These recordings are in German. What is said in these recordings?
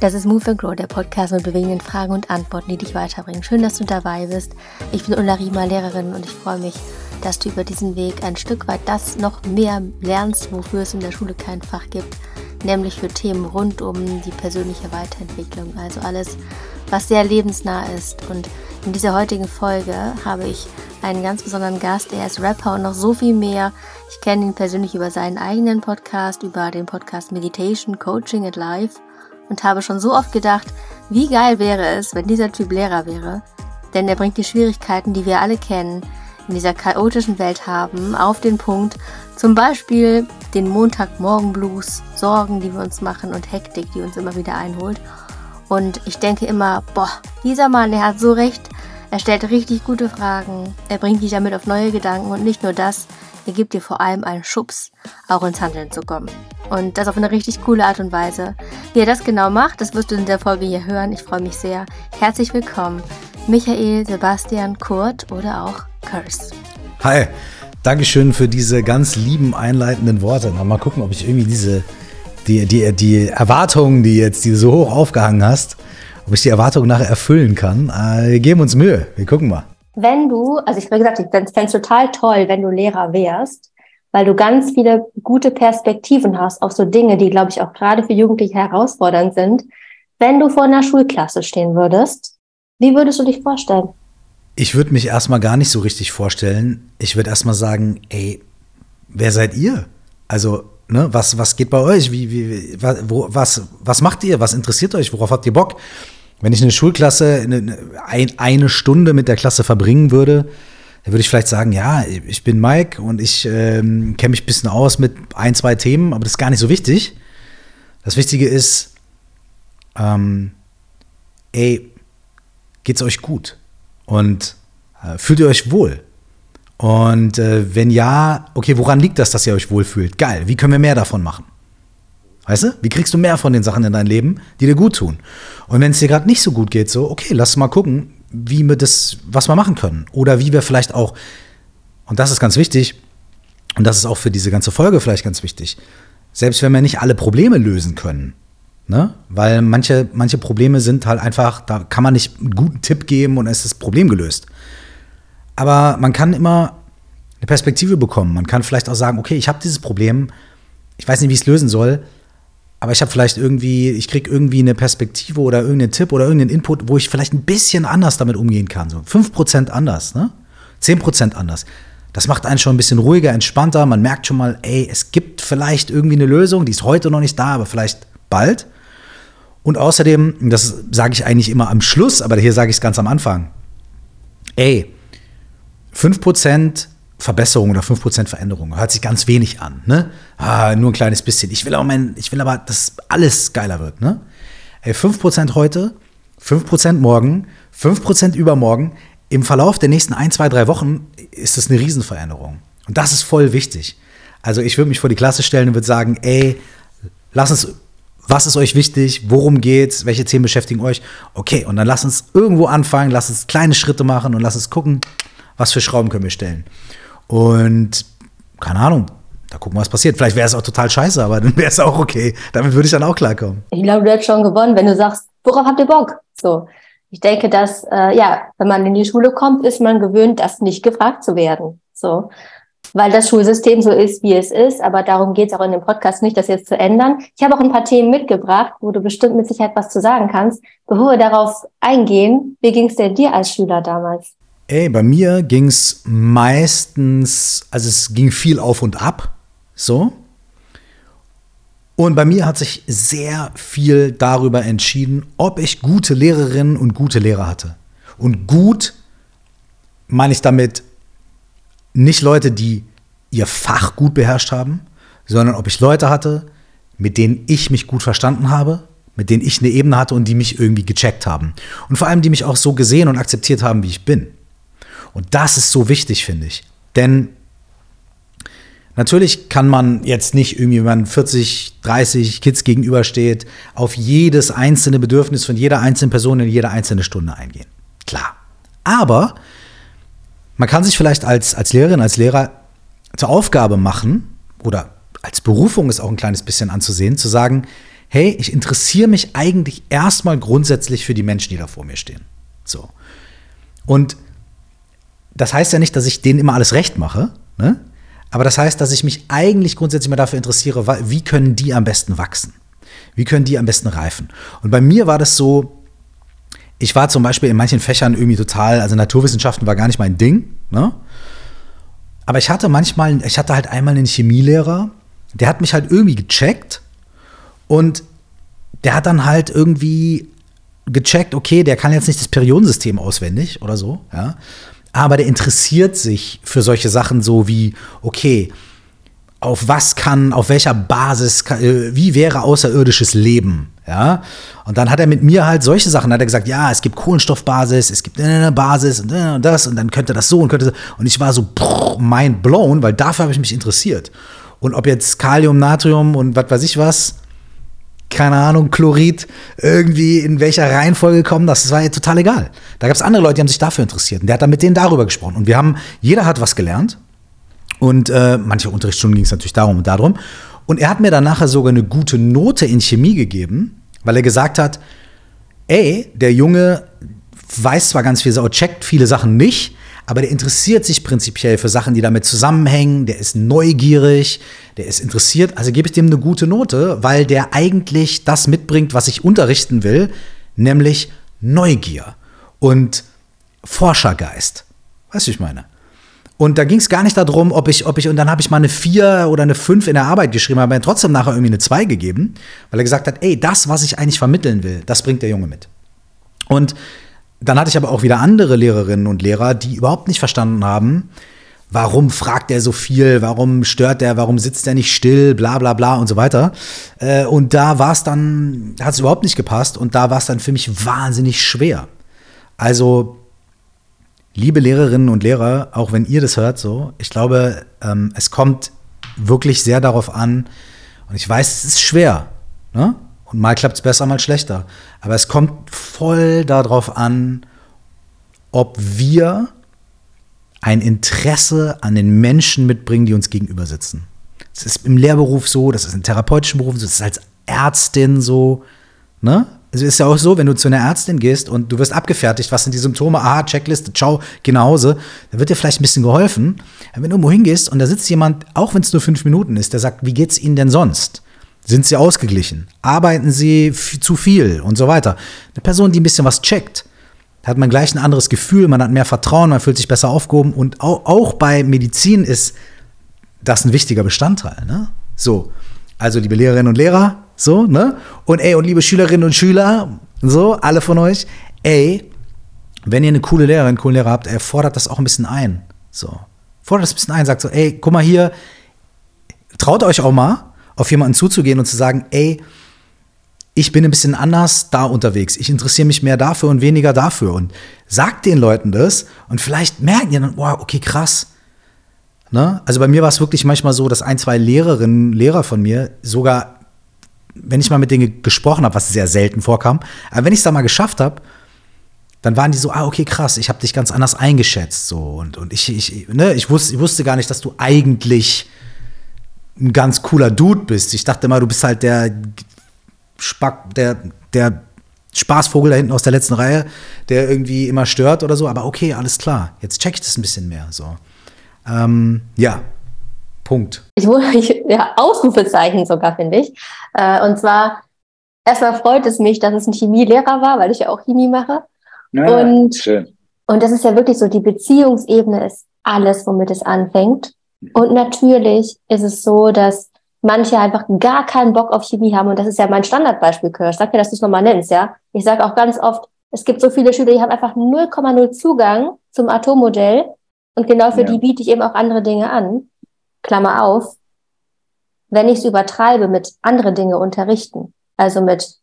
Das ist Move and Grow, der Podcast mit bewegenden Fragen und Antworten, die dich weiterbringen. Schön, dass du dabei bist. Ich bin Ulla Riemer, Lehrerin und ich freue mich, dass du über diesen Weg ein Stück weit das noch mehr lernst, wofür es in der Schule kein Fach gibt, nämlich für Themen rund um die persönliche Weiterentwicklung. Also alles, was sehr lebensnah ist. Und in dieser heutigen Folge habe ich einen ganz besonderen Gast. Er ist Rapper und noch so viel mehr. Ich kenne ihn persönlich über seinen eigenen Podcast, über den Podcast Meditation, Coaching and Life und habe schon so oft gedacht, wie geil wäre es, wenn dieser Typ Lehrer wäre. Denn er bringt die Schwierigkeiten, die wir alle kennen, in dieser chaotischen Welt haben, auf den Punkt. Zum Beispiel den Montagmorgen-Blues, Sorgen, die wir uns machen und Hektik, die uns immer wieder einholt. Und ich denke immer, boah, dieser Mann, der hat so recht. Er stellt richtig gute Fragen. Er bringt dich damit auf neue Gedanken und nicht nur das, er gibt dir vor allem einen Schubs, auch ins Handeln zu kommen. Und das auf eine richtig coole Art und Weise. Wie er das genau macht, das wirst du in der Folge hier hören. Ich freue mich sehr. Herzlich willkommen, Michael, Sebastian, Kurt oder auch Curse. Hi, Dankeschön für diese ganz lieben einleitenden Worte. Na, mal gucken, ob ich irgendwie diese, die, die, die Erwartungen, die jetzt die so hoch aufgehangen hast, ob ich die Erwartungen nachher erfüllen kann. Äh, wir geben uns Mühe. Wir gucken mal wenn du, also ich habe gesagt, ich fände es total toll, wenn du Lehrer wärst, weil du ganz viele gute Perspektiven hast auf so Dinge, die, glaube ich, auch gerade für Jugendliche herausfordernd sind. Wenn du vor einer Schulklasse stehen würdest, wie würdest du dich vorstellen? Ich würde mich erstmal gar nicht so richtig vorstellen. Ich würde erstmal sagen, ey, wer seid ihr? Also, ne, was, was geht bei euch? Wie, wie, wo, was, was macht ihr? Was interessiert euch? Worauf habt ihr Bock? Wenn ich eine Schulklasse eine, eine Stunde mit der Klasse verbringen würde, dann würde ich vielleicht sagen, ja, ich bin Mike und ich ähm, kenne mich ein bisschen aus mit ein, zwei Themen, aber das ist gar nicht so wichtig. Das Wichtige ist, ähm, ey, geht's euch gut? Und äh, fühlt ihr euch wohl? Und äh, wenn ja, okay, woran liegt das, dass ihr euch wohlfühlt? Geil, wie können wir mehr davon machen? Weißt du? Wie kriegst du mehr von den Sachen in dein Leben, die dir gut tun? Und wenn es dir gerade nicht so gut geht, so, okay, lass mal gucken, wie wir das, was wir machen können. Oder wie wir vielleicht auch, und das ist ganz wichtig, und das ist auch für diese ganze Folge vielleicht ganz wichtig, selbst wenn wir nicht alle Probleme lösen können, ne? Weil manche, manche Probleme sind halt einfach, da kann man nicht einen guten Tipp geben und es ist das Problem gelöst. Aber man kann immer eine Perspektive bekommen. Man kann vielleicht auch sagen, okay, ich habe dieses Problem, ich weiß nicht, wie ich es lösen soll, aber ich habe vielleicht irgendwie, ich kriege irgendwie eine Perspektive oder irgendeinen Tipp oder irgendeinen Input, wo ich vielleicht ein bisschen anders damit umgehen kann. So 5% anders, ne? 10% anders. Das macht einen schon ein bisschen ruhiger, entspannter. Man merkt schon mal, ey, es gibt vielleicht irgendwie eine Lösung, die ist heute noch nicht da, aber vielleicht bald. Und außerdem, das sage ich eigentlich immer am Schluss, aber hier sage ich es ganz am Anfang. Ey, 5% Verbesserung oder 5% Veränderung. Hört sich ganz wenig an. Ne? Ah, nur ein kleines bisschen. Ich will aber, mein, ich will aber, dass alles geiler wird. Ne? Ey, 5% heute, 5% morgen, 5% übermorgen. Im Verlauf der nächsten ein, zwei, drei Wochen ist das eine Riesenveränderung. Und das ist voll wichtig. Also ich würde mich vor die Klasse stellen und würde sagen, ey, lass uns, was ist euch wichtig, worum geht's, welche Themen beschäftigen euch? Okay, und dann lass uns irgendwo anfangen, lass uns kleine Schritte machen und lass uns gucken, was für Schrauben können wir stellen. Und keine Ahnung, da gucken, was passiert. Vielleicht wäre es auch total scheiße, aber dann wäre es auch okay. Damit würde ich dann auch klarkommen. Ich glaube, du hättest schon gewonnen, wenn du sagst, worauf habt ihr Bock? So. Ich denke, dass, äh, ja, wenn man in die Schule kommt, ist man gewöhnt, das nicht gefragt zu werden. So. Weil das Schulsystem so ist, wie es ist. Aber darum geht es auch in dem Podcast nicht, das jetzt zu ändern. Ich habe auch ein paar Themen mitgebracht, wo du bestimmt mit Sicherheit was zu sagen kannst. Bevor wir darauf eingehen, wie ging es denn dir als Schüler damals? Ey, bei mir ging es meistens, also es ging viel auf und ab, so. Und bei mir hat sich sehr viel darüber entschieden, ob ich gute Lehrerinnen und gute Lehrer hatte. Und gut meine ich damit nicht Leute, die ihr Fach gut beherrscht haben, sondern ob ich Leute hatte, mit denen ich mich gut verstanden habe, mit denen ich eine Ebene hatte und die mich irgendwie gecheckt haben. Und vor allem, die mich auch so gesehen und akzeptiert haben, wie ich bin. Und das ist so wichtig, finde ich. Denn natürlich kann man jetzt nicht irgendwie, wenn man 40, 30 Kids gegenübersteht, auf jedes einzelne Bedürfnis von jeder einzelnen Person in jeder einzelne Stunde eingehen. Klar. Aber man kann sich vielleicht als, als Lehrerin, als Lehrer zur Aufgabe machen oder als Berufung ist auch ein kleines bisschen anzusehen, zu sagen, hey, ich interessiere mich eigentlich erstmal grundsätzlich für die Menschen, die da vor mir stehen. So. Und das heißt ja nicht, dass ich denen immer alles recht mache, ne? aber das heißt, dass ich mich eigentlich grundsätzlich mal dafür interessiere, wie können die am besten wachsen? Wie können die am besten reifen? Und bei mir war das so, ich war zum Beispiel in manchen Fächern irgendwie total, also Naturwissenschaften war gar nicht mein Ding, ne? Aber ich hatte manchmal, ich hatte halt einmal einen Chemielehrer, der hat mich halt irgendwie gecheckt und der hat dann halt irgendwie gecheckt, okay, der kann jetzt nicht das Periodensystem auswendig oder so, ja. Aber der interessiert sich für solche Sachen so wie, okay, auf was kann, auf welcher Basis, kann, äh, wie wäre außerirdisches Leben, ja. Und dann hat er mit mir halt solche Sachen, hat er gesagt, ja, es gibt Kohlenstoffbasis, es gibt eine Basis und das und dann könnte das so und könnte so. Und ich war so mind blown, weil dafür habe ich mich interessiert. Und ob jetzt Kalium, Natrium und was weiß ich was, keine Ahnung, Chlorid irgendwie in welcher Reihenfolge kommen, das war ja total egal. Da gab es andere Leute, die haben sich dafür interessiert. Und der hat dann mit denen darüber gesprochen. Und wir haben, jeder hat was gelernt. Und äh, manche Unterrichtsstunden ging es natürlich darum und darum. Und er hat mir dann nachher sogar eine gute Note in Chemie gegeben, weil er gesagt hat, ey, der Junge weiß zwar ganz viel, checkt viele Sachen nicht, aber der interessiert sich prinzipiell für Sachen, die damit zusammenhängen, der ist neugierig, der ist interessiert, also gebe ich dem eine gute Note, weil der eigentlich das mitbringt, was ich unterrichten will, nämlich Neugier und Forschergeist. Weißt du, ich meine? Und da ging es gar nicht darum, ob ich, ob ich, und dann habe ich mal eine 4 oder eine 5 in der Arbeit geschrieben, aber mir trotzdem nachher irgendwie eine 2 gegeben, weil er gesagt hat, ey, das, was ich eigentlich vermitteln will, das bringt der Junge mit. Und dann hatte ich aber auch wieder andere Lehrerinnen und Lehrer, die überhaupt nicht verstanden haben, warum fragt er so viel, warum stört er, warum sitzt er nicht still, bla bla bla und so weiter. Äh, und da war es dann, hat es überhaupt nicht gepasst und da war es dann für mich wahnsinnig schwer. Also, liebe Lehrerinnen und Lehrer, auch wenn ihr das hört, so, ich glaube, ähm, es kommt wirklich sehr darauf an, und ich weiß, es ist schwer, ne? Und mal klappt es besser, mal schlechter. Aber es kommt voll darauf an, ob wir ein Interesse an den Menschen mitbringen, die uns gegenüber sitzen. Das ist im Lehrberuf so, das ist im therapeutischen Beruf so, das ist als Ärztin so. Ne? Es ist ja auch so, wenn du zu einer Ärztin gehst und du wirst abgefertigt, was sind die Symptome, aha, Checkliste, ciao, geh nach Hause, dann wird dir vielleicht ein bisschen geholfen. wenn du irgendwo hingehst und da sitzt jemand, auch wenn es nur fünf Minuten ist, der sagt, wie geht's Ihnen denn sonst? Sind sie ausgeglichen? Arbeiten sie zu viel und so weiter? Eine Person, die ein bisschen was checkt, hat man gleich ein anderes Gefühl, man hat mehr Vertrauen, man fühlt sich besser aufgehoben und auch, auch bei Medizin ist das ein wichtiger Bestandteil. Ne? So, also liebe Lehrerinnen und Lehrer, so, ne? Und ey, und liebe Schülerinnen und Schüler, so, alle von euch, ey, wenn ihr eine coole Lehrerin, einen coolen Lehrer habt, ey, fordert das auch ein bisschen ein. So, fordert das ein bisschen ein, sagt so, ey, guck mal hier, traut euch auch mal, auf jemanden zuzugehen und zu sagen, ey, ich bin ein bisschen anders da unterwegs. Ich interessiere mich mehr dafür und weniger dafür. Und sagt den Leuten das und vielleicht merken die dann, wow, okay, krass. Ne? Also bei mir war es wirklich manchmal so, dass ein, zwei Lehrerinnen, Lehrer von mir sogar, wenn ich mal mit denen gesprochen habe, was sehr selten vorkam, aber wenn ich es da mal geschafft habe, dann waren die so, ah, okay, krass, ich habe dich ganz anders eingeschätzt. So. Und, und ich, ich, ne, ich, wusste, ich wusste gar nicht, dass du eigentlich ein ganz cooler Dude bist. Ich dachte immer, du bist halt der Spack, der, der Spaßvogel da hinten aus der letzten Reihe, der irgendwie immer stört oder so. Aber okay, alles klar. Jetzt check ich das ein bisschen mehr. So. Ähm, ja, Punkt. Ich wurde, ja, Ausrufezeichen sogar, finde ich. Äh, und zwar, erstmal freut es mich, dass es ein Chemielehrer war, weil ich ja auch Chemie mache. Ja, und, schön. Und das ist ja wirklich so, die Beziehungsebene ist alles, womit es anfängt. Und natürlich ist es so, dass manche einfach gar keinen Bock auf Chemie haben. Und das ist ja mein Standardbeispiel, Kirsch. Sag mir, dass du es nochmal nennst, ja? Ich sage auch ganz oft, es gibt so viele Schüler, die haben einfach 0,0 Zugang zum Atommodell. Und genau für ja. die biete ich eben auch andere Dinge an. Klammer auf. Wenn ich es übertreibe mit andere Dinge unterrichten, also mit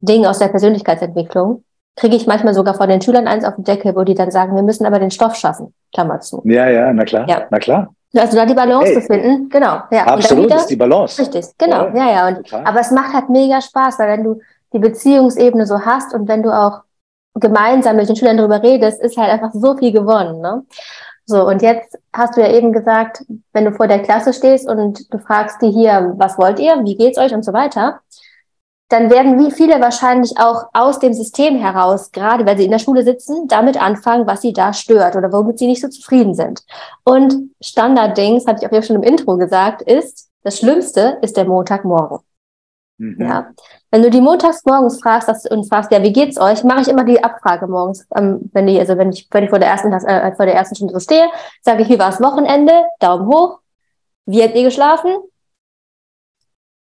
Dingen aus der Persönlichkeitsentwicklung, kriege ich manchmal sogar von den Schülern eins auf den Deckel, wo die dann sagen, wir müssen aber den Stoff schaffen. Klammer zu. Ja, ja, na klar. Ja. Na klar. Also da die Balance hey, befinden, genau. Ja. Absolut, wieder, ist die Balance. Richtig, genau. Ja, ja. ja. Und, aber es macht halt mega Spaß, weil wenn du die Beziehungsebene so hast und wenn du auch gemeinsam mit den Schülern darüber redest, ist halt einfach so viel gewonnen. Ne? So, und jetzt hast du ja eben gesagt, wenn du vor der Klasse stehst und du fragst die hier, was wollt ihr, wie geht's euch und so weiter, dann werden wie viele wahrscheinlich auch aus dem System heraus, gerade weil sie in der Schule sitzen, damit anfangen, was sie da stört oder womit sie nicht so zufrieden sind. Und Standarddings, habe ich auch ja schon im Intro gesagt, ist, das Schlimmste ist der Montagmorgen. Mhm. Ja. Wenn du die montags morgens fragst dass, und fragst, ja, wie geht's euch, mache ich immer die Abfrage morgens, ähm, wenn die, also wenn ich, wenn ich vor der ersten, äh, vor der ersten Stunde so stehe, sage ich, wie war's Wochenende? Daumen hoch. Wie habt ihr geschlafen?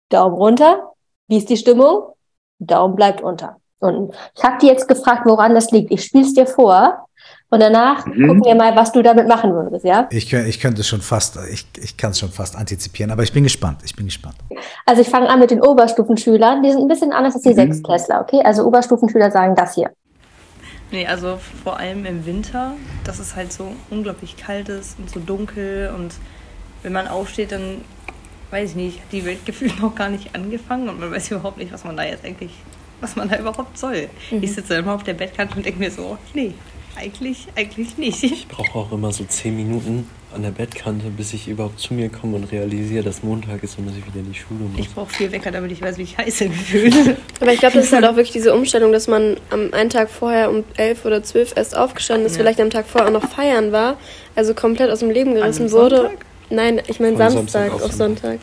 Daumen runter. Wie ist die Stimmung? Daumen bleibt unter. Und ich habe dir jetzt gefragt, woran das liegt. Ich spiele es dir vor und danach mhm. gucken wir mal, was du damit machen würdest, ja? Ich, ich könnte schon fast, ich, ich kann es schon fast antizipieren, aber ich bin gespannt. Ich bin gespannt. Also ich fange an mit den Oberstufenschülern. Die sind ein bisschen anders als die mhm. Sechstklässler, okay? Also Oberstufenschüler sagen das hier. Nee, also vor allem im Winter, dass es halt so unglaublich kalt ist und so dunkel und wenn man aufsteht, dann weiß ich nicht, die Welt gefühlt noch gar nicht angefangen und man weiß überhaupt nicht, was man da jetzt eigentlich, was man da überhaupt soll. Mhm. Ich sitze immer auf der Bettkante und denke mir so, nee, eigentlich, eigentlich nicht. Ich brauche auch immer so zehn Minuten an der Bettkante, bis ich überhaupt zu mir komme und realisiere, dass Montag ist und dass ich wieder in die Schule muss. Ich brauche viel Wecker, damit ich weiß, wie ich heiße gefühlt. Aber ich glaube, das ist halt auch wirklich diese Umstellung, dass man am einen Tag vorher um elf oder zwölf erst aufgestanden ist, ja. vielleicht am Tag vorher auch noch feiern war, also komplett aus dem Leben gerissen wurde. Sonntag? Nein, ich meine Samstag, Samstag auf Sonntag.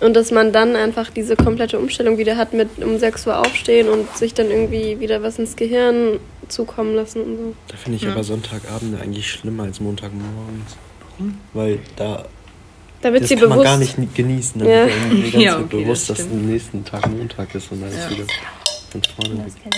Und dass man dann einfach diese komplette Umstellung wieder hat mit um 6 Uhr aufstehen und sich dann irgendwie wieder was ins Gehirn zukommen lassen und so. Da finde ich ja. aber Sonntagabende eigentlich schlimmer als Montagmorgens. Warum? Weil da. Da wird das sie kann bewusst. man gar nicht genießen. Dann ja. wird man die ganze ja, okay, bewusst, das dass am nächsten Tag Montag ist und dann ja. ist wieder von vorne das weg.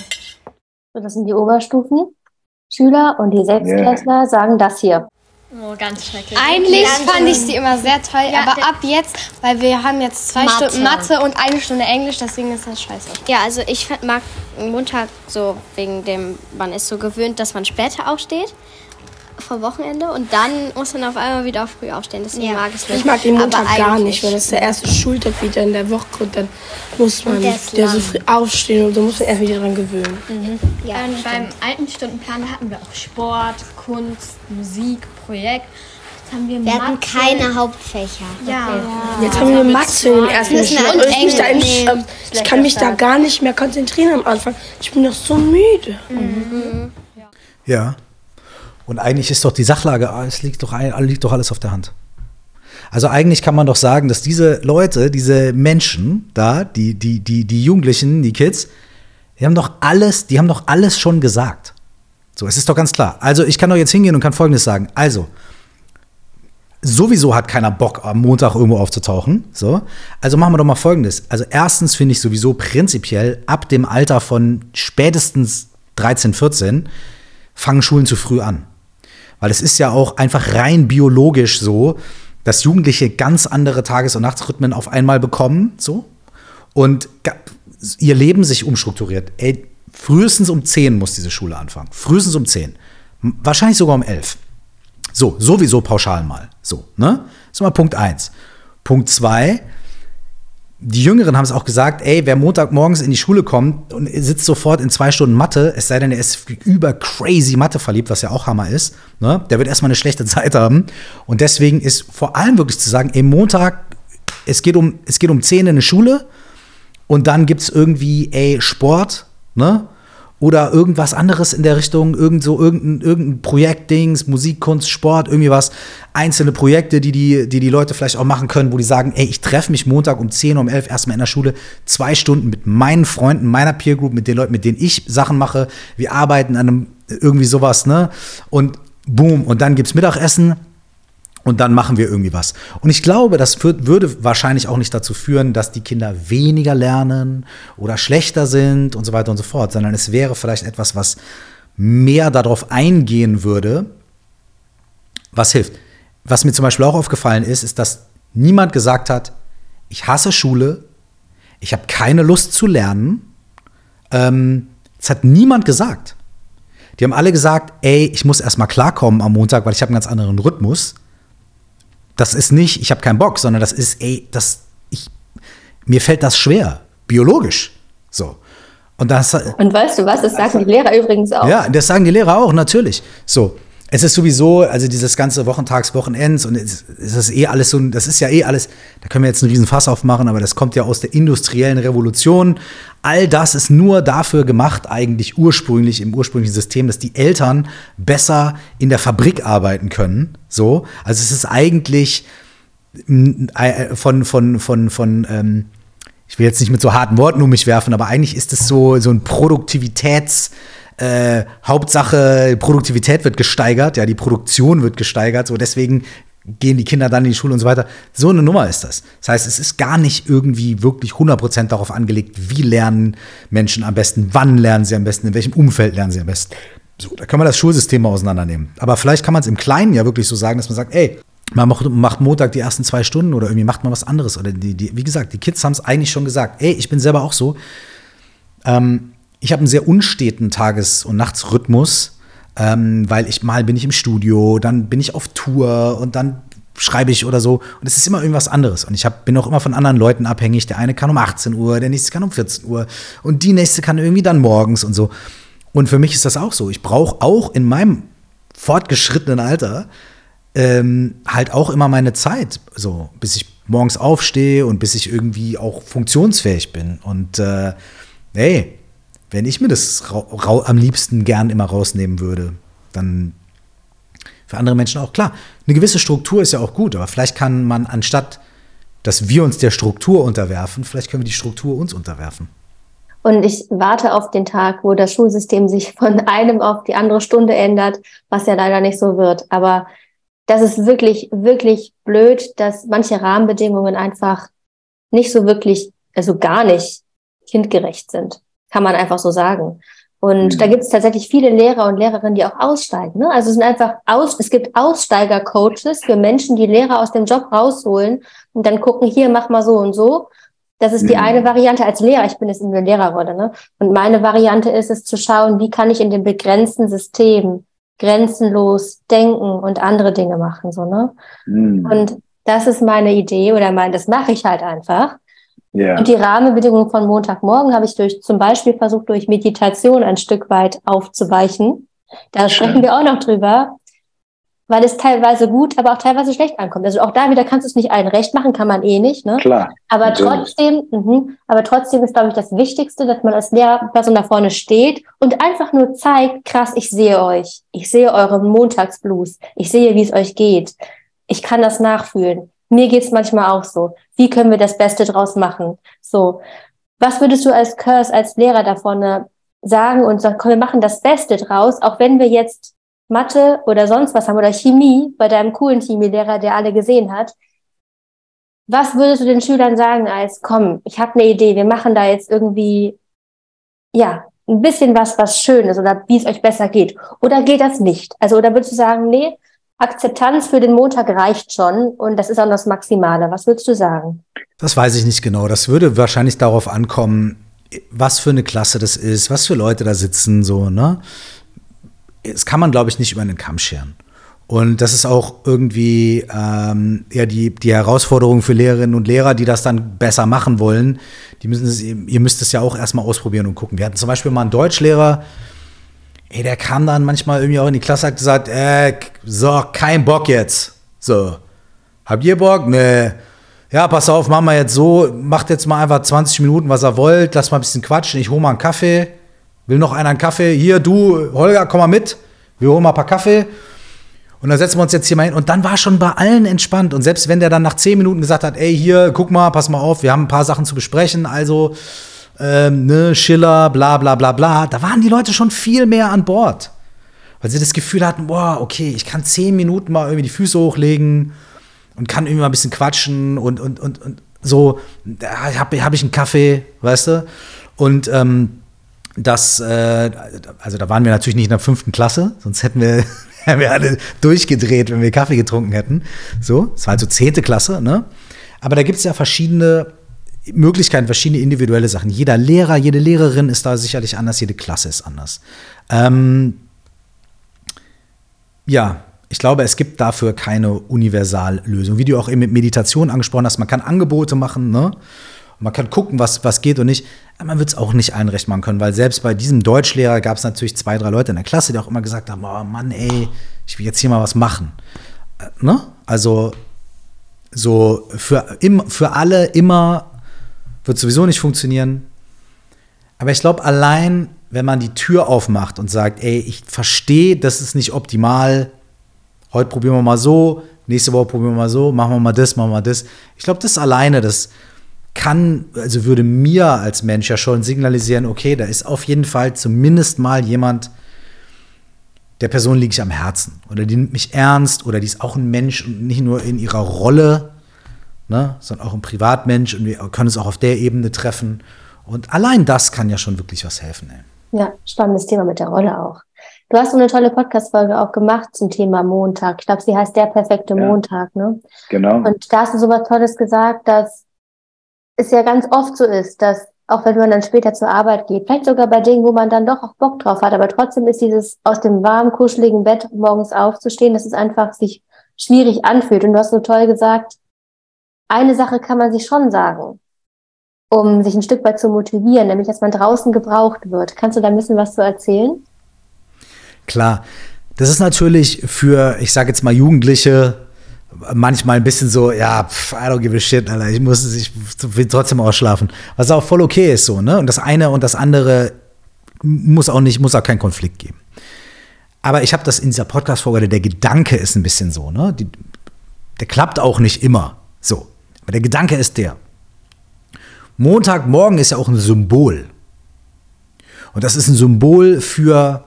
So, das sind die Oberstufen-Schüler und die Sechstklässler sagen das hier. Oh, ganz schrecklich. Eigentlich ganz fand ich sie immer sehr toll, ja, aber ab jetzt, weil wir haben jetzt zwei Mathe. Stunden Mathe und eine Stunde Englisch, deswegen ist das scheiße. Ja, also ich mag Montag so wegen dem, man ist so gewöhnt, dass man später aufsteht vor Wochenende und dann muss man auf einmal wieder früh aufstehen. Deswegen ja. mag ich nicht. Ich mag den Montag gar nicht, weil das ist der erste Schultag wieder in der Woche und dann muss man wieder so früh aufstehen und dann muss man erst wieder daran gewöhnen. Mhm. Ja, ähm, beim alten Stundenplan hatten wir auch Sport, Kunst, Musik, Projekt. haben wir, wir hatten keine Hauptfächer. Ja. ja. Jetzt haben wir Mathe im ersten Schuljahr. Und ich, da nicht, ähm, ich kann mich da gar nicht mehr konzentrieren am Anfang. Ich bin noch so müde. Mhm. Ja. Und eigentlich ist doch die Sachlage, ah, es liegt doch, liegt doch alles auf der Hand. Also eigentlich kann man doch sagen, dass diese Leute, diese Menschen da, die, die, die, die Jugendlichen, die Kids, die haben doch alles, die haben doch alles schon gesagt. So, es ist doch ganz klar. Also ich kann doch jetzt hingehen und kann Folgendes sagen. Also, sowieso hat keiner Bock, am Montag irgendwo aufzutauchen. So. Also machen wir doch mal Folgendes. Also erstens finde ich sowieso prinzipiell ab dem Alter von spätestens 13, 14 fangen Schulen zu früh an. Weil es ist ja auch einfach rein biologisch so, dass Jugendliche ganz andere Tages- und Nachtrhythmen auf einmal bekommen, so. Und ihr Leben sich umstrukturiert. Ey, frühestens um 10 muss diese Schule anfangen. Frühestens um 10. Wahrscheinlich sogar um 11. So, sowieso pauschal mal. So, ne? Das ist mal Punkt 1. Punkt 2, die Jüngeren haben es auch gesagt, ey, wer Montagmorgens in die Schule kommt und sitzt sofort in zwei Stunden Mathe, es sei denn, er ist über crazy Mathe verliebt, was ja auch Hammer ist, ne? der wird erstmal eine schlechte Zeit haben. Und deswegen ist vor allem wirklich zu sagen, ey, Montag, es geht um, es geht um 10 in eine Schule und dann gibt es irgendwie, ey, Sport, ne? oder irgendwas anderes in der Richtung, irgend so irgendein, irgendein Projektdings, Musik, Kunst, Sport, irgendwie was, einzelne Projekte, die die, die die Leute vielleicht auch machen können, wo die sagen, ey, ich treffe mich Montag um 10 um 11 erstmal in der Schule, zwei Stunden mit meinen Freunden, meiner Peer Group, mit den Leuten, mit denen ich Sachen mache, wir arbeiten an einem, irgendwie sowas, ne, und boom, und dann gibt's Mittagessen, und dann machen wir irgendwie was. Und ich glaube, das würde wahrscheinlich auch nicht dazu führen, dass die Kinder weniger lernen oder schlechter sind und so weiter und so fort, sondern es wäre vielleicht etwas, was mehr darauf eingehen würde, was hilft. Was mir zum Beispiel auch aufgefallen ist, ist, dass niemand gesagt hat, ich hasse Schule, ich habe keine Lust zu lernen. Ähm, das hat niemand gesagt. Die haben alle gesagt, ey, ich muss erstmal klarkommen am Montag, weil ich habe einen ganz anderen Rhythmus. Das ist nicht, ich habe keinen Bock, sondern das ist, ey, das, ich, mir fällt das schwer, biologisch. So. Und, das, und weißt du was, das sagen die Lehrer übrigens auch. Ja, das sagen die Lehrer auch, natürlich. So, es ist sowieso, also dieses ganze Wochentags, Wochenends und es, es ist eh alles so, das ist ja eh alles, da können wir jetzt einen riesen Fass aufmachen, aber das kommt ja aus der industriellen Revolution. All das ist nur dafür gemacht, eigentlich ursprünglich, im ursprünglichen System, dass die Eltern besser in der Fabrik arbeiten können. So, also es ist eigentlich äh, von, von, von, von, ähm, ich will jetzt nicht mit so harten Worten um mich werfen, aber eigentlich ist es so, so ein Produktivitäts- äh, Hauptsache Produktivität wird gesteigert, ja, die Produktion wird gesteigert, so deswegen gehen die Kinder dann in die Schule und so weiter. So eine Nummer ist das. Das heißt, es ist gar nicht irgendwie wirklich 100% darauf angelegt, wie lernen Menschen am besten, wann lernen sie am besten, in welchem Umfeld lernen sie am besten. So, da können wir das Schulsystem mal auseinandernehmen. Aber vielleicht kann man es im Kleinen ja wirklich so sagen, dass man sagt, ey, man macht, macht, Montag die ersten zwei Stunden oder irgendwie macht man was anderes. Oder die, die wie gesagt, die Kids haben es eigentlich schon gesagt. Ey, ich bin selber auch so. Ähm, ich habe einen sehr unsteten Tages- und Nachtsrhythmus, ähm, weil ich mal bin ich im Studio, dann bin ich auf Tour und dann schreibe ich oder so. Und es ist immer irgendwas anderes. Und ich hab, bin auch immer von anderen Leuten abhängig. Der eine kann um 18 Uhr, der nächste kann um 14 Uhr und die nächste kann irgendwie dann morgens und so. Und für mich ist das auch so. Ich brauche auch in meinem fortgeschrittenen Alter ähm, halt auch immer meine Zeit, so bis ich morgens aufstehe und bis ich irgendwie auch funktionsfähig bin. Und äh, hey, wenn ich mir das am liebsten gern immer rausnehmen würde, dann für andere Menschen auch klar. Eine gewisse Struktur ist ja auch gut, aber vielleicht kann man anstatt, dass wir uns der Struktur unterwerfen, vielleicht können wir die Struktur uns unterwerfen. Und ich warte auf den Tag, wo das Schulsystem sich von einem auf die andere Stunde ändert, was ja leider nicht so wird. Aber das ist wirklich, wirklich blöd, dass manche Rahmenbedingungen einfach nicht so wirklich, also gar nicht kindgerecht sind kann man einfach so sagen. Und mhm. da gibt es tatsächlich viele Lehrer und Lehrerinnen, die auch aussteigen. Ne? Also es sind einfach aus, es gibt Aussteiger-Coaches für Menschen, die Lehrer aus dem Job rausholen und dann gucken, hier mach mal so und so. Das ist die mhm. eine Variante als Lehrer. Ich bin jetzt in der Lehrerrolle. Ne? Und meine Variante ist es zu schauen, wie kann ich in dem begrenzten System grenzenlos denken und andere Dinge machen. So, ne? Mhm. Und das ist meine Idee oder mein, das mache ich halt einfach. Yeah. Und die Rahmenbedingungen von Montagmorgen habe ich durch zum Beispiel versucht, durch Meditation ein Stück weit aufzuweichen. Da sprechen wir auch noch drüber, weil es teilweise gut, aber auch teilweise schlecht ankommt. Also auch da wieder kannst du es nicht allen recht machen, kann man eh nicht. Ne? Klar. Aber natürlich. trotzdem, mh, aber trotzdem ist, glaube ich, das Wichtigste, dass man als Lehrperson da vorne steht und einfach nur zeigt, krass, ich sehe euch. Ich sehe euren Montagsblues. Ich sehe, wie es euch geht. Ich kann das nachfühlen. Mir geht's manchmal auch so. Wie können wir das Beste draus machen? So. Was würdest du als Curse, als Lehrer da vorne sagen und sagen, komm, wir machen das Beste draus, auch wenn wir jetzt Mathe oder sonst was haben oder Chemie bei deinem coolen Chemielehrer, der alle gesehen hat. Was würdest du den Schülern sagen als, komm, ich habe eine Idee, wir machen da jetzt irgendwie, ja, ein bisschen was, was schön ist oder wie es euch besser geht? Oder geht das nicht? Also, oder würdest du sagen, nee, Akzeptanz für den Montag reicht schon und das ist auch das Maximale. Was würdest du sagen? Das weiß ich nicht genau. Das würde wahrscheinlich darauf ankommen, was für eine Klasse das ist, was für Leute da sitzen, so, ne? Das kann man, glaube ich, nicht über einen Kamm scheren. Und das ist auch irgendwie ähm, ja die, die Herausforderung für Lehrerinnen und Lehrer, die das dann besser machen wollen. Die müssen es, ihr müsst es ja auch erstmal ausprobieren und gucken. Wir hatten zum Beispiel mal einen Deutschlehrer, Ey, der kam dann manchmal irgendwie auch in die Klasse, hat gesagt, äh, so, kein Bock jetzt. So, habt ihr Bock? Nee. Ja, pass auf, machen wir jetzt so, macht jetzt mal einfach 20 Minuten, was ihr wollt, lass mal ein bisschen quatschen, ich hole mal einen Kaffee. Will noch einer einen Kaffee? Hier, du, Holger, komm mal mit. Wir holen mal ein paar Kaffee. Und dann setzen wir uns jetzt hier mal hin. Und dann war schon bei allen entspannt. Und selbst wenn der dann nach 10 Minuten gesagt hat, ey, hier, guck mal, pass mal auf, wir haben ein paar Sachen zu besprechen, also ähm, ne, Schiller, bla bla bla bla, da waren die Leute schon viel mehr an Bord. Weil sie das Gefühl hatten, boah, okay, ich kann zehn Minuten mal irgendwie die Füße hochlegen und kann irgendwie mal ein bisschen quatschen und, und, und, und so, da habe hab ich einen Kaffee, weißt du? Und ähm, das, äh, also da waren wir natürlich nicht in der fünften Klasse, sonst hätten wir, wären wir alle durchgedreht, wenn wir Kaffee getrunken hätten. So, es war also zehnte Klasse, ne? Aber da gibt es ja verschiedene Möglichkeiten, verschiedene individuelle Sachen. Jeder Lehrer, jede Lehrerin ist da sicherlich anders, jede Klasse ist anders. Ähm, ja, ich glaube, es gibt dafür keine Universallösung. Wie du auch eben mit Meditation angesprochen hast, man kann Angebote machen, ne? Man kann gucken, was, was geht und nicht. Man wird es auch nicht allen recht machen können, weil selbst bei diesem Deutschlehrer gab es natürlich zwei, drei Leute in der Klasse, die auch immer gesagt haben, oh Mann, ey, ich will jetzt hier mal was machen. Äh, ne? Also so für, im, für alle immer wird sowieso nicht funktionieren. Aber ich glaube, allein, wenn man die Tür aufmacht und sagt, ey, ich verstehe, das ist nicht optimal, heute probieren wir mal so, nächste Woche probieren wir mal so, machen wir mal das, machen wir mal das. Ich glaube, das alleine, das kann, also würde mir als Mensch ja schon signalisieren, okay, da ist auf jeden Fall zumindest mal jemand, der Person liege ich am Herzen oder die nimmt mich ernst oder die ist auch ein Mensch und nicht nur in ihrer Rolle, ne, sondern auch ein Privatmensch und wir können es auch auf der Ebene treffen. Und allein das kann ja schon wirklich was helfen. Ey. Ja, spannendes Thema mit der Rolle auch. Du hast so eine tolle Podcast-Folge auch gemacht zum Thema Montag. Ich glaube, sie heißt Der perfekte ja, Montag, ne? Genau. Und da hast du so was Tolles gesagt, dass es ja ganz oft so ist, dass auch wenn man dann später zur Arbeit geht, vielleicht sogar bei Dingen, wo man dann doch auch Bock drauf hat, aber trotzdem ist dieses aus dem warmen, kuscheligen Bett morgens aufzustehen, dass es einfach sich schwierig anfühlt. Und du hast so toll gesagt, eine Sache kann man sich schon sagen, um sich ein Stück weit zu motivieren, nämlich dass man draußen gebraucht wird. Kannst du da ein bisschen was zu erzählen? Klar. Das ist natürlich für, ich sage jetzt mal, Jugendliche manchmal ein bisschen so, ja, pff, I don't give a shit, Alter. Ich muss, ich will trotzdem ausschlafen. Was auch voll okay ist so, ne? Und das eine und das andere muss auch nicht, muss auch keinen Konflikt geben. Aber ich habe das in dieser Podcast-Folge, der Gedanke ist ein bisschen so, ne? Die, der klappt auch nicht immer so. Aber der Gedanke ist der. Montagmorgen ist ja auch ein Symbol. Und das ist ein Symbol für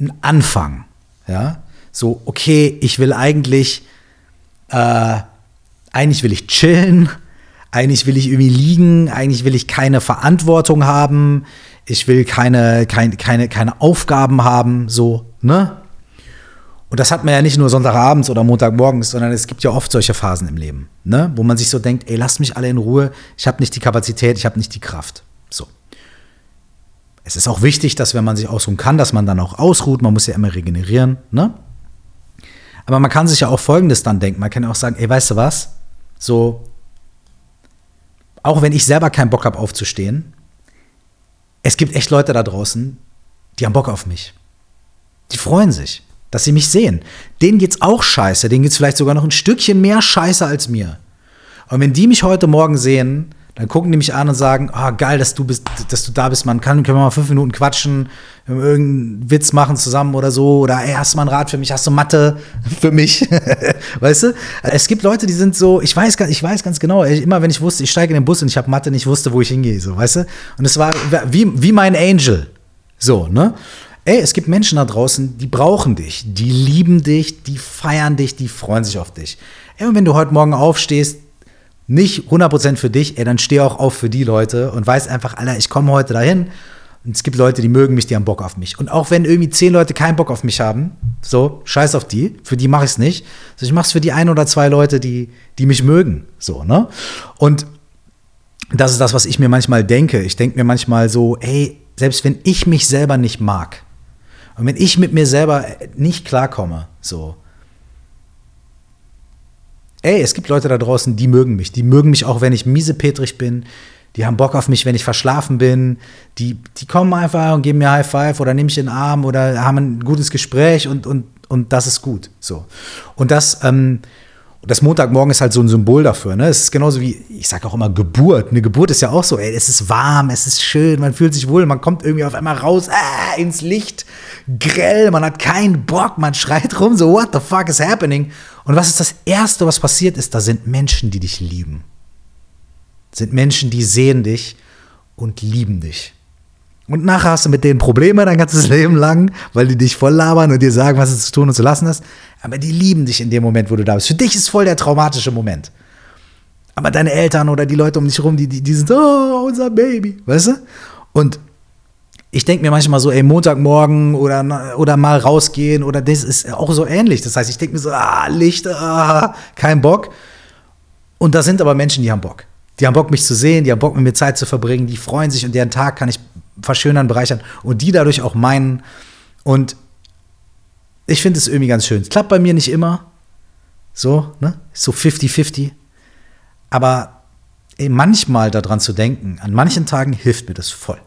einen Anfang, ja? so, okay, ich will eigentlich, äh, eigentlich will ich chillen, eigentlich will ich irgendwie liegen, eigentlich will ich keine Verantwortung haben, ich will keine, keine, keine, keine Aufgaben haben, so, ne? Und das hat man ja nicht nur Sonntagabends oder Montagmorgens, sondern es gibt ja oft solche Phasen im Leben, ne? wo man sich so denkt, ey, lasst mich alle in Ruhe, ich habe nicht die Kapazität, ich habe nicht die Kraft. So. Es ist auch wichtig, dass wenn man sich ausruhen kann, dass man dann auch ausruht, man muss ja immer regenerieren, ne? Aber man kann sich ja auch Folgendes dann denken. Man kann auch sagen, ey, weißt du was? So, auch wenn ich selber keinen Bock habe aufzustehen, es gibt echt Leute da draußen, die haben Bock auf mich. Die freuen sich, dass sie mich sehen. Denen geht's auch scheiße. Denen geht's vielleicht sogar noch ein Stückchen mehr scheiße als mir. Und wenn die mich heute Morgen sehen, dann gucken die mich an und sagen, ah, oh, geil, dass du bist, dass du da bist, man kann, können wir mal fünf Minuten quatschen, irgendeinen Witz machen zusammen oder so, oder ey, hast du mal ein Rad für mich, hast du Mathe für mich, weißt du? Es gibt Leute, die sind so, ich weiß, ich weiß ganz genau, immer wenn ich wusste, ich steige in den Bus und ich habe Mathe, nicht wusste, wo ich hingehe, so, weißt du? Und es war wie, wie mein Angel, so, ne? Ey, es gibt Menschen da draußen, die brauchen dich, die lieben dich, die feiern dich, die freuen sich auf dich. Ey, und wenn du heute Morgen aufstehst, nicht 100% für dich, ey, dann steh auch auf für die Leute und weiß einfach, Alter, ich komme heute dahin und es gibt Leute, die mögen mich, die haben Bock auf mich. Und auch wenn irgendwie zehn Leute keinen Bock auf mich haben, so, scheiß auf die, für die mache ich es nicht. Also ich mache es für die ein oder zwei Leute, die, die mich mögen, so, ne? Und das ist das, was ich mir manchmal denke. Ich denke mir manchmal so, ey, selbst wenn ich mich selber nicht mag und wenn ich mit mir selber nicht klarkomme, so, ey, es gibt Leute da draußen, die mögen mich. Die mögen mich auch, wenn ich miesepetrig bin. Die haben Bock auf mich, wenn ich verschlafen bin. Die, die kommen einfach und geben mir High Five oder nehmen mich in den Arm oder haben ein gutes Gespräch und, und, und das ist gut. So. Und das, ähm, das Montagmorgen ist halt so ein Symbol dafür. Ne? Es ist genauso wie, ich sage auch immer Geburt. Eine Geburt ist ja auch so, ey, es ist warm, es ist schön, man fühlt sich wohl, man kommt irgendwie auf einmal raus, äh, ins Licht, grell, man hat keinen Bock, man schreit rum, so, what the fuck is happening? Und was ist das Erste, was passiert ist? Da sind Menschen, die dich lieben. sind Menschen, die sehen dich und lieben dich. Und nachher hast du mit denen Probleme dein ganzes Leben lang, weil die dich voll labern und dir sagen, was du zu tun und zu lassen hast. Aber die lieben dich in dem Moment, wo du da bist. Für dich ist voll der traumatische Moment. Aber deine Eltern oder die Leute um dich herum, die, die, die sind, oh, unser Baby, weißt du? Und ich denke mir manchmal so, ey, Montagmorgen oder, oder mal rausgehen oder das ist auch so ähnlich. Das heißt, ich denke mir so, ah, Licht, ah, kein Bock. Und da sind aber Menschen, die haben Bock. Die haben Bock, mich zu sehen, die haben Bock, mit mir Zeit zu verbringen, die freuen sich und deren Tag kann ich verschönern, bereichern und die dadurch auch meinen. Und ich finde es irgendwie ganz schön. Es klappt bei mir nicht immer. So, ne? So 50-50. Aber ey, manchmal daran zu denken, an manchen Tagen hilft mir das voll.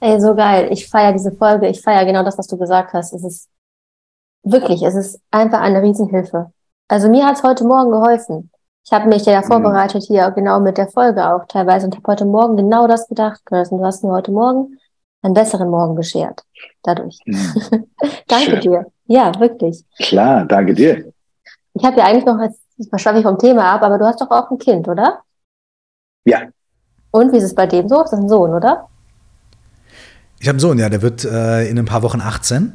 Ey, so geil. Ich feiere diese Folge. Ich feiere genau das, was du gesagt hast. Es ist wirklich, es ist einfach eine Riesenhilfe. Also mir hat es heute Morgen geholfen. Ich habe mich ja mhm. vorbereitet hier genau mit der Folge auch teilweise und habe heute Morgen genau das gedacht. Du hast mir heute Morgen einen besseren Morgen beschert. Dadurch. Mhm. danke Schön. dir. Ja, wirklich. Klar, danke dir. Ich habe ja eigentlich noch, jetzt verschaffe ich vom Thema ab, aber du hast doch auch ein Kind, oder? Ja. Und wie ist es bei dem so? Das ist ein Sohn, oder? Ich habe einen Sohn, ja, der wird äh, in ein paar Wochen 18.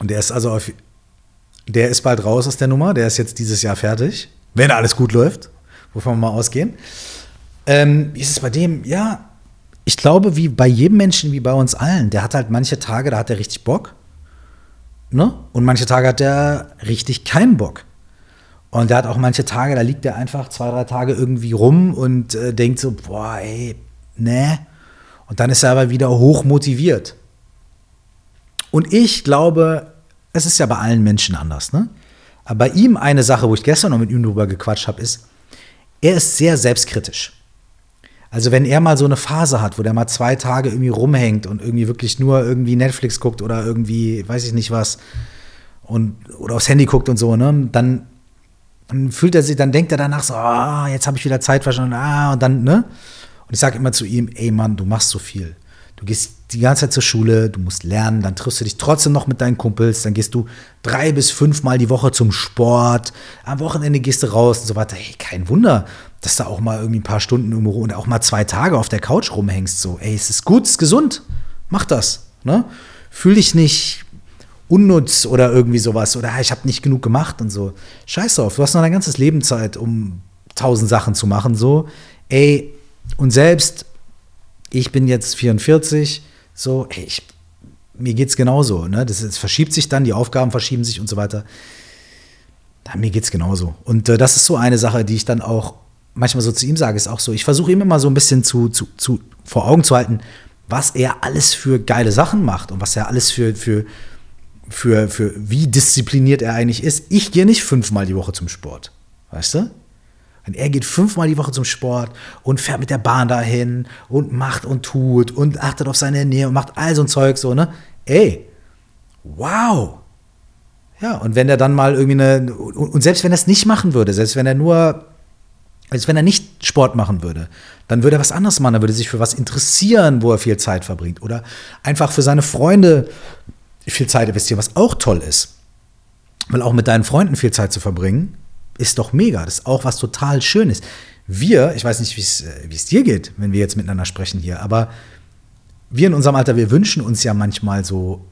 Und der ist also auf, der ist bald raus aus der Nummer, der ist jetzt dieses Jahr fertig, wenn alles gut läuft, wovon wir mal ausgehen. Ähm, wie ist es bei dem? Ja, ich glaube, wie bei jedem Menschen, wie bei uns allen, der hat halt manche Tage, da hat er richtig Bock. Ne? Und manche Tage hat er richtig keinen Bock. Und der hat auch manche Tage, da liegt er einfach zwei, drei Tage irgendwie rum und äh, denkt so, boah, ey, ne. Und dann ist er aber wieder hoch motiviert. Und ich glaube, es ist ja bei allen Menschen anders, ne? Aber bei ihm eine Sache, wo ich gestern noch mit ihm drüber gequatscht habe, ist, er ist sehr selbstkritisch. Also wenn er mal so eine Phase hat, wo der mal zwei Tage irgendwie rumhängt und irgendwie wirklich nur irgendwie Netflix guckt oder irgendwie, weiß ich nicht was, und, oder aufs Handy guckt und so, ne, dann, dann fühlt er sich, dann denkt er danach so, ah, jetzt habe ich wieder Zeit verschwunden, ah, und dann, ne? Und ich sage immer zu ihm, ey Mann, du machst so viel. Du gehst die ganze Zeit zur Schule, du musst lernen, dann triffst du dich trotzdem noch mit deinen Kumpels, dann gehst du drei bis fünfmal die Woche zum Sport, am Wochenende gehst du raus und so weiter. Hey, kein Wunder, dass du auch mal irgendwie ein paar Stunden irgendwo und auch mal zwei Tage auf der Couch rumhängst. So, ey, es ist gut, es ist gesund, mach das. Ne? Fühl dich nicht unnutz oder irgendwie sowas oder ich habe nicht genug gemacht und so. Scheiß drauf, du hast noch dein ganzes Leben Zeit, um tausend Sachen zu machen. So, ey, und selbst ich bin jetzt 44, so, ey, ich, mir geht's genauso, ne? Das, das, verschiebt sich dann, die Aufgaben verschieben sich und so weiter. Ja, mir geht's genauso. Und äh, das ist so eine Sache, die ich dann auch manchmal so zu ihm sage, ist auch so, ich versuche ihm immer so ein bisschen zu, zu, zu, vor Augen zu halten, was er alles für geile Sachen macht und was er alles für, für, für, für wie diszipliniert er eigentlich ist. Ich gehe nicht fünfmal die Woche zum Sport. Weißt du? Und er geht fünfmal die Woche zum Sport und fährt mit der Bahn dahin und macht und tut und achtet auf seine Ernährung und macht all so ein Zeug so, ne? Ey, wow. Ja, und wenn er dann mal irgendwie eine, und selbst wenn er es nicht machen würde, selbst wenn er nur, als wenn er nicht Sport machen würde, dann würde er was anderes machen, er würde sich für was interessieren, wo er viel Zeit verbringt oder einfach für seine Freunde viel Zeit investieren, was auch toll ist. Weil auch mit deinen Freunden viel Zeit zu verbringen, ist doch mega. Das ist auch was total Schönes. Wir, ich weiß nicht, äh, wie es dir geht, wenn wir jetzt miteinander sprechen hier, aber wir in unserem Alter, wir wünschen uns ja manchmal so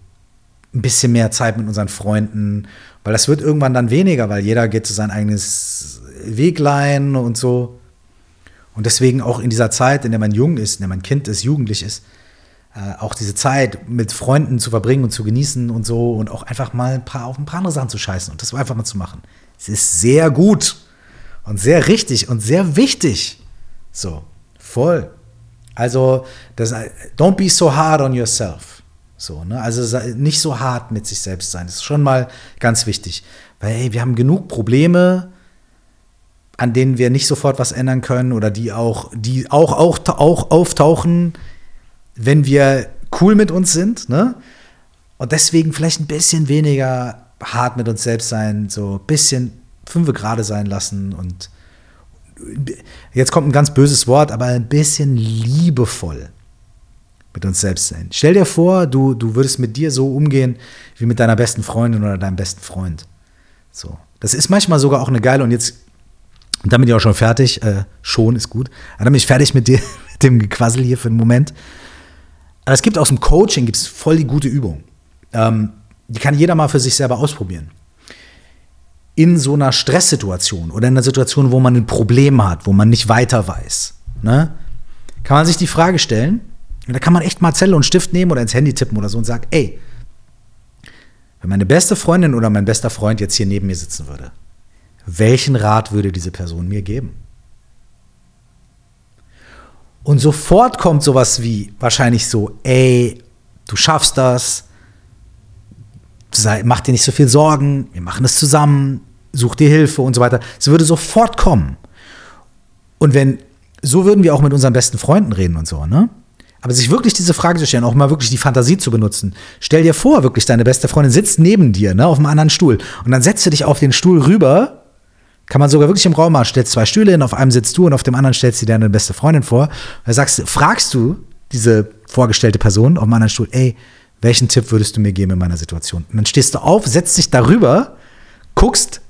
ein bisschen mehr Zeit mit unseren Freunden, weil das wird irgendwann dann weniger, weil jeder geht zu sein eigenes Weglein und so. Und deswegen auch in dieser Zeit, in der man jung ist, in der man Kind ist, jugendlich ist, äh, auch diese Zeit mit Freunden zu verbringen und zu genießen und so und auch einfach mal ein paar auf ein paar andere Sachen zu scheißen und das einfach mal zu machen. Es ist sehr gut und sehr richtig und sehr wichtig. So, voll. Also, das, don't be so hard on yourself. So, ne? Also nicht so hart mit sich selbst sein. Das ist schon mal ganz wichtig. Weil, hey, wir haben genug Probleme, an denen wir nicht sofort was ändern können oder die auch, die auch, auch, auch auftauchen, wenn wir cool mit uns sind. Ne? Und deswegen vielleicht ein bisschen weniger hart mit uns selbst sein, so ein bisschen fünfe gerade sein lassen und jetzt kommt ein ganz böses Wort, aber ein bisschen liebevoll mit uns selbst sein. Stell dir vor, du, du würdest mit dir so umgehen wie mit deiner besten Freundin oder deinem besten Freund. So. Das ist manchmal sogar auch eine geile, und jetzt, und dann bin ich auch schon fertig, äh, schon ist gut, aber dann bin ich fertig mit dir, mit dem Gequassel hier für einen Moment. Aber es gibt aus dem Coaching gibt's voll die gute Übung. Ähm, die kann jeder mal für sich selber ausprobieren. In so einer Stresssituation oder in einer Situation, wo man ein Problem hat, wo man nicht weiter weiß, ne, kann man sich die Frage stellen, und da kann man echt mal Zelle und Stift nehmen oder ins Handy tippen oder so und sagen, ey, wenn meine beste Freundin oder mein bester Freund jetzt hier neben mir sitzen würde, welchen Rat würde diese Person mir geben? Und sofort kommt sowas wie wahrscheinlich so, ey, du schaffst das, sei, mach dir nicht so viel Sorgen, wir machen es zusammen, such dir Hilfe und so weiter. Es würde sofort kommen. Und wenn, so würden wir auch mit unseren besten Freunden reden und so, ne? Aber sich wirklich diese Frage zu stellen, auch mal wirklich die Fantasie zu benutzen. Stell dir vor, wirklich deine beste Freundin sitzt neben dir, ne, auf einem anderen Stuhl. Und dann setzt du dich auf den Stuhl rüber. Kann man sogar wirklich im Raum machen. Stellst zwei Stühle hin, auf einem sitzt du und auf dem anderen stellst du dir deine beste Freundin vor. Da sagst, fragst du diese vorgestellte Person auf einem anderen Stuhl, ey, welchen Tipp würdest du mir geben in meiner Situation? Und dann stehst du auf, setzt dich darüber, guckst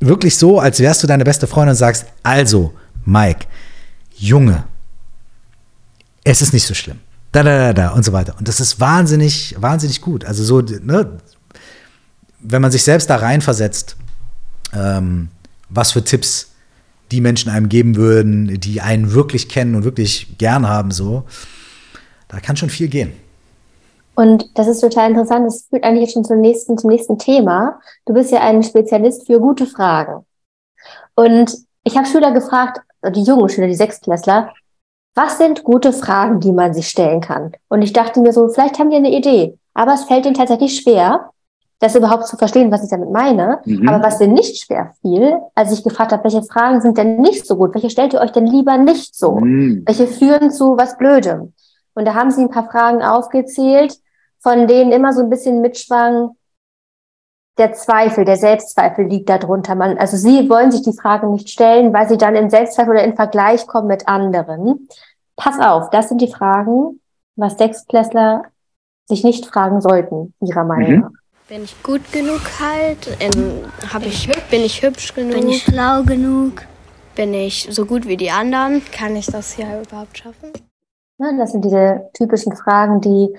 wirklich so, als wärst du deine beste Freundin und sagst, also, Mike, Junge, es ist nicht so schlimm. Da, da, da, da und so weiter. Und das ist wahnsinnig, wahnsinnig gut. Also so, ne, wenn man sich selbst da reinversetzt, ähm, was für Tipps die Menschen einem geben würden, die einen wirklich kennen und wirklich gern haben, so, da kann schon viel gehen. Und das ist total interessant. Das führt eigentlich jetzt schon zum nächsten, zum nächsten Thema. Du bist ja ein Spezialist für gute Fragen. Und ich habe Schüler gefragt, die jungen Schüler, die Sechstklässler, was sind gute Fragen, die man sich stellen kann? Und ich dachte mir so, vielleicht haben die eine Idee, aber es fällt ihnen tatsächlich schwer, das überhaupt zu verstehen, was ich damit meine. Mhm. Aber was dir nicht schwer fiel, als ich gefragt habe, welche Fragen sind denn nicht so gut? Welche stellt ihr euch denn lieber nicht so? Mhm. Welche führen zu was Blödem? Und da haben sie ein paar Fragen aufgezählt, von denen immer so ein bisschen mitschwang, der Zweifel, der Selbstzweifel liegt darunter. Man, also sie wollen sich die Frage nicht stellen, weil sie dann in Selbstzweifel oder in Vergleich kommen mit anderen. Pass auf, das sind die Fragen, was Sechsklässler sich nicht fragen sollten, ihrer Meinung nach. Mhm. Bin ich gut genug halt? Ähm, hab bin, ich, bin ich hübsch genug? Bin ich schlau genug? Bin ich so gut wie die anderen? Kann ich das hier überhaupt schaffen? Ja, das sind diese typischen Fragen, die,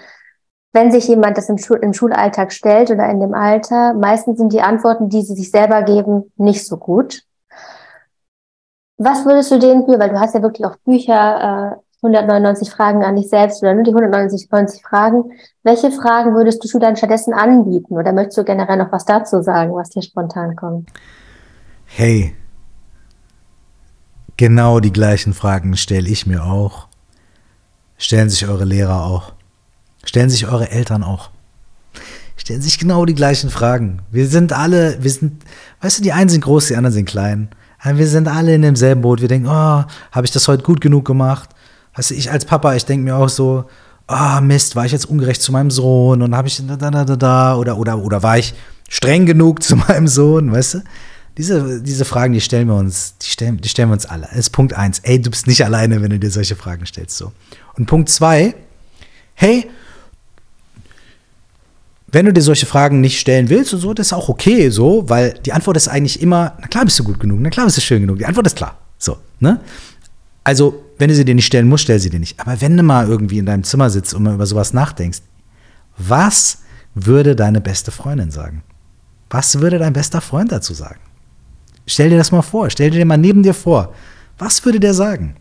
wenn sich jemand das im, Schul im Schulalltag stellt oder in dem Alter, meistens sind die Antworten, die sie sich selber geben, nicht so gut. Was würdest du denen für, weil du hast ja wirklich auch Bücher äh, 199 Fragen an dich selbst oder nur die 190 90 Fragen. Welche Fragen würdest du dann stattdessen anbieten? Oder möchtest du generell noch was dazu sagen, was dir spontan kommt? Hey, genau die gleichen Fragen stelle ich mir auch. Stellen sich eure Lehrer auch. Stellen sich eure Eltern auch. Stellen sich genau die gleichen Fragen. Wir sind alle, wir sind, weißt du, die einen sind groß, die anderen sind klein. Wir sind alle in demselben Boot. Wir denken, oh, habe ich das heute gut genug gemacht? Weißt du, ich als Papa, ich denke mir auch so, oh, Mist, war ich jetzt ungerecht zu meinem Sohn und habe ich da, da, da, da, oder, oder, oder war ich streng genug zu meinem Sohn, weißt du? Diese, diese Fragen, die stellen wir uns, die stellen, die stellen wir uns alle. Das ist Punkt eins. Ey, du bist nicht alleine, wenn du dir solche Fragen stellst, so. Und Punkt zwei, hey, wenn du dir solche Fragen nicht stellen willst und so, das ist auch okay, so, weil die Antwort ist eigentlich immer, na klar bist du gut genug, na klar bist du schön genug. Die Antwort ist klar, so, ne? Also, wenn du sie dir nicht stellen musst, stell sie dir nicht. Aber wenn du mal irgendwie in deinem Zimmer sitzt und mal über sowas nachdenkst, was würde deine beste Freundin sagen? Was würde dein bester Freund dazu sagen? Stell dir das mal vor, stell dir mal neben dir vor. Was würde der sagen?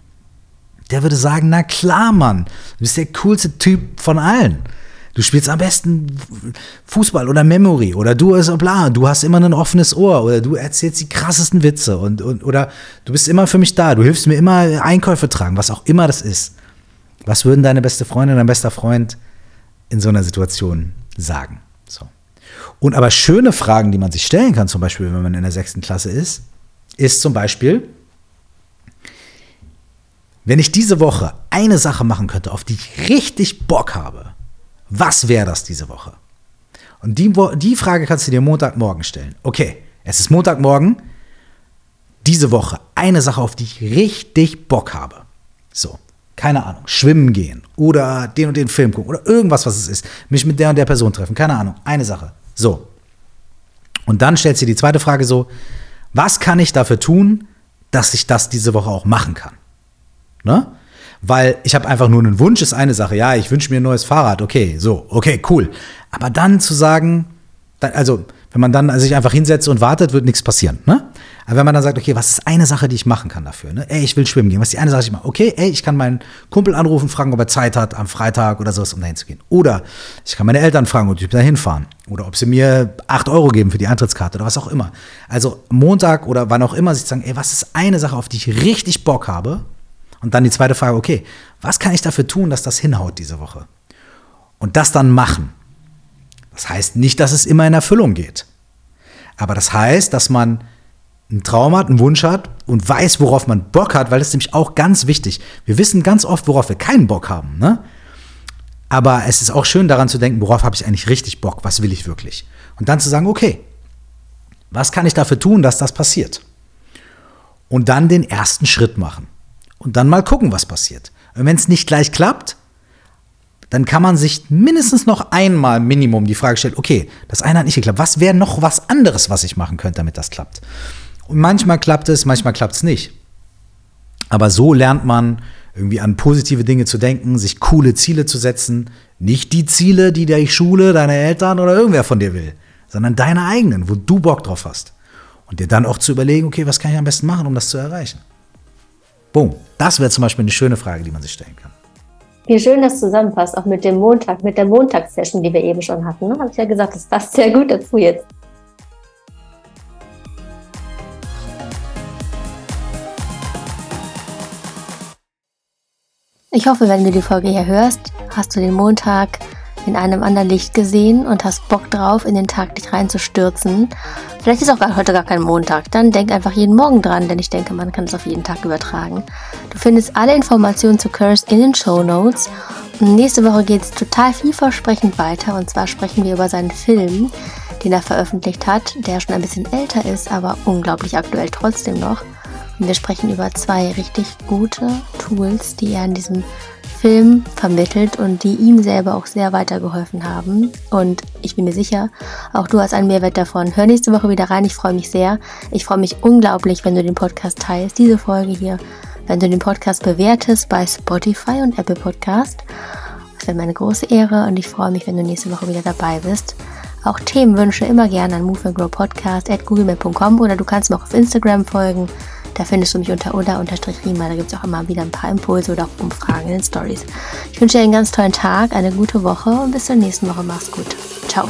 Der würde sagen, na klar, Mann, du bist der coolste Typ von allen. Du spielst am besten Fußball oder Memory oder du ist bla, du hast immer ein offenes Ohr oder du erzählst die krassesten Witze und, und oder du bist immer für mich da, du hilfst mir immer Einkäufe tragen, was auch immer das ist. Was würden deine beste Freundin, dein bester Freund in so einer Situation sagen? So. Und aber schöne Fragen, die man sich stellen kann, zum Beispiel, wenn man in der sechsten Klasse ist, ist zum Beispiel, wenn ich diese Woche eine Sache machen könnte, auf die ich richtig Bock habe, was wäre das diese Woche? Und die, die Frage kannst du dir Montagmorgen stellen. Okay, es ist Montagmorgen. Diese Woche eine Sache, auf die ich richtig Bock habe. So, keine Ahnung, schwimmen gehen oder den und den Film gucken oder irgendwas, was es ist. Mich mit der und der Person treffen, keine Ahnung, eine Sache. So. Und dann stellst du dir die zweite Frage so, was kann ich dafür tun, dass ich das diese Woche auch machen kann? Ne? Weil ich habe einfach nur einen Wunsch, ist eine Sache. Ja, ich wünsche mir ein neues Fahrrad. Okay, so, okay, cool. Aber dann zu sagen, also wenn man dann sich einfach hinsetzt und wartet, wird nichts passieren. Ne? Aber wenn man dann sagt, okay, was ist eine Sache, die ich machen kann dafür? Ne? Ey, ich will schwimmen gehen. Was ist die eine Sache, die ich mache? Okay, ey, ich kann meinen Kumpel anrufen, fragen, ob er Zeit hat am Freitag oder sowas, um dahin zu gehen. Oder ich kann meine Eltern fragen, ob ich da hinfahren. Oder ob sie mir 8 Euro geben für die Eintrittskarte oder was auch immer. Also Montag oder wann auch immer sich sagen, ey, was ist eine Sache, auf die ich richtig Bock habe? Und dann die zweite Frage, okay, was kann ich dafür tun, dass das hinhaut diese Woche? Und das dann machen. Das heißt nicht, dass es immer in Erfüllung geht. Aber das heißt, dass man einen Traum hat, einen Wunsch hat und weiß, worauf man Bock hat, weil das ist nämlich auch ganz wichtig. Wir wissen ganz oft, worauf wir keinen Bock haben, ne? Aber es ist auch schön daran zu denken, worauf habe ich eigentlich richtig Bock, was will ich wirklich? Und dann zu sagen, okay, was kann ich dafür tun, dass das passiert? Und dann den ersten Schritt machen. Und dann mal gucken, was passiert. Und wenn es nicht gleich klappt, dann kann man sich mindestens noch einmal Minimum die Frage stellen, okay, das eine hat nicht geklappt, was wäre noch was anderes, was ich machen könnte, damit das klappt? Und manchmal klappt es, manchmal klappt es nicht. Aber so lernt man irgendwie an positive Dinge zu denken, sich coole Ziele zu setzen. Nicht die Ziele, die die Schule, deine Eltern oder irgendwer von dir will, sondern deine eigenen, wo du Bock drauf hast. Und dir dann auch zu überlegen, okay, was kann ich am besten machen, um das zu erreichen? Boom. Das wäre zum Beispiel eine schöne Frage, die man sich stellen kann. Wie schön das zusammenpasst, auch mit dem Montag, mit der Montagssession, die wir eben schon hatten. Ne? Habe ich ja gesagt, das passt sehr gut dazu jetzt. Ich hoffe, wenn du die Folge hier hörst, hast du den Montag in einem anderen Licht gesehen und hast Bock drauf, in den Tag dich reinzustürzen. Vielleicht ist auch heute gar kein Montag. Dann denk einfach jeden Morgen dran, denn ich denke, man kann es auf jeden Tag übertragen. Du findest alle Informationen zu Curse in den Show Notes. Und nächste Woche geht es total vielversprechend weiter. Und zwar sprechen wir über seinen Film, den er veröffentlicht hat, der schon ein bisschen älter ist, aber unglaublich aktuell trotzdem noch. Und wir sprechen über zwei richtig gute Tools, die er in diesem Film vermittelt und die ihm selber auch sehr weitergeholfen haben. Und ich bin mir sicher, auch du hast einen Mehrwert davon. Hör nächste Woche wieder rein. Ich freue mich sehr. Ich freue mich unglaublich, wenn du den Podcast teilst, diese Folge hier, wenn du den Podcast bewertest bei Spotify und Apple Podcast. Das wäre meine große Ehre und ich freue mich, wenn du nächste Woche wieder dabei bist. Auch Themenwünsche immer gerne an moveandgrowpodcast at googlemail.com oder du kannst mir auch auf Instagram folgen. Da findest du mich unter oder-rima. Da gibt es auch immer wieder ein paar Impulse oder auch Umfragen in den Stories. Ich wünsche dir einen ganz tollen Tag, eine gute Woche und bis zur nächsten Woche. Mach's gut. Ciao.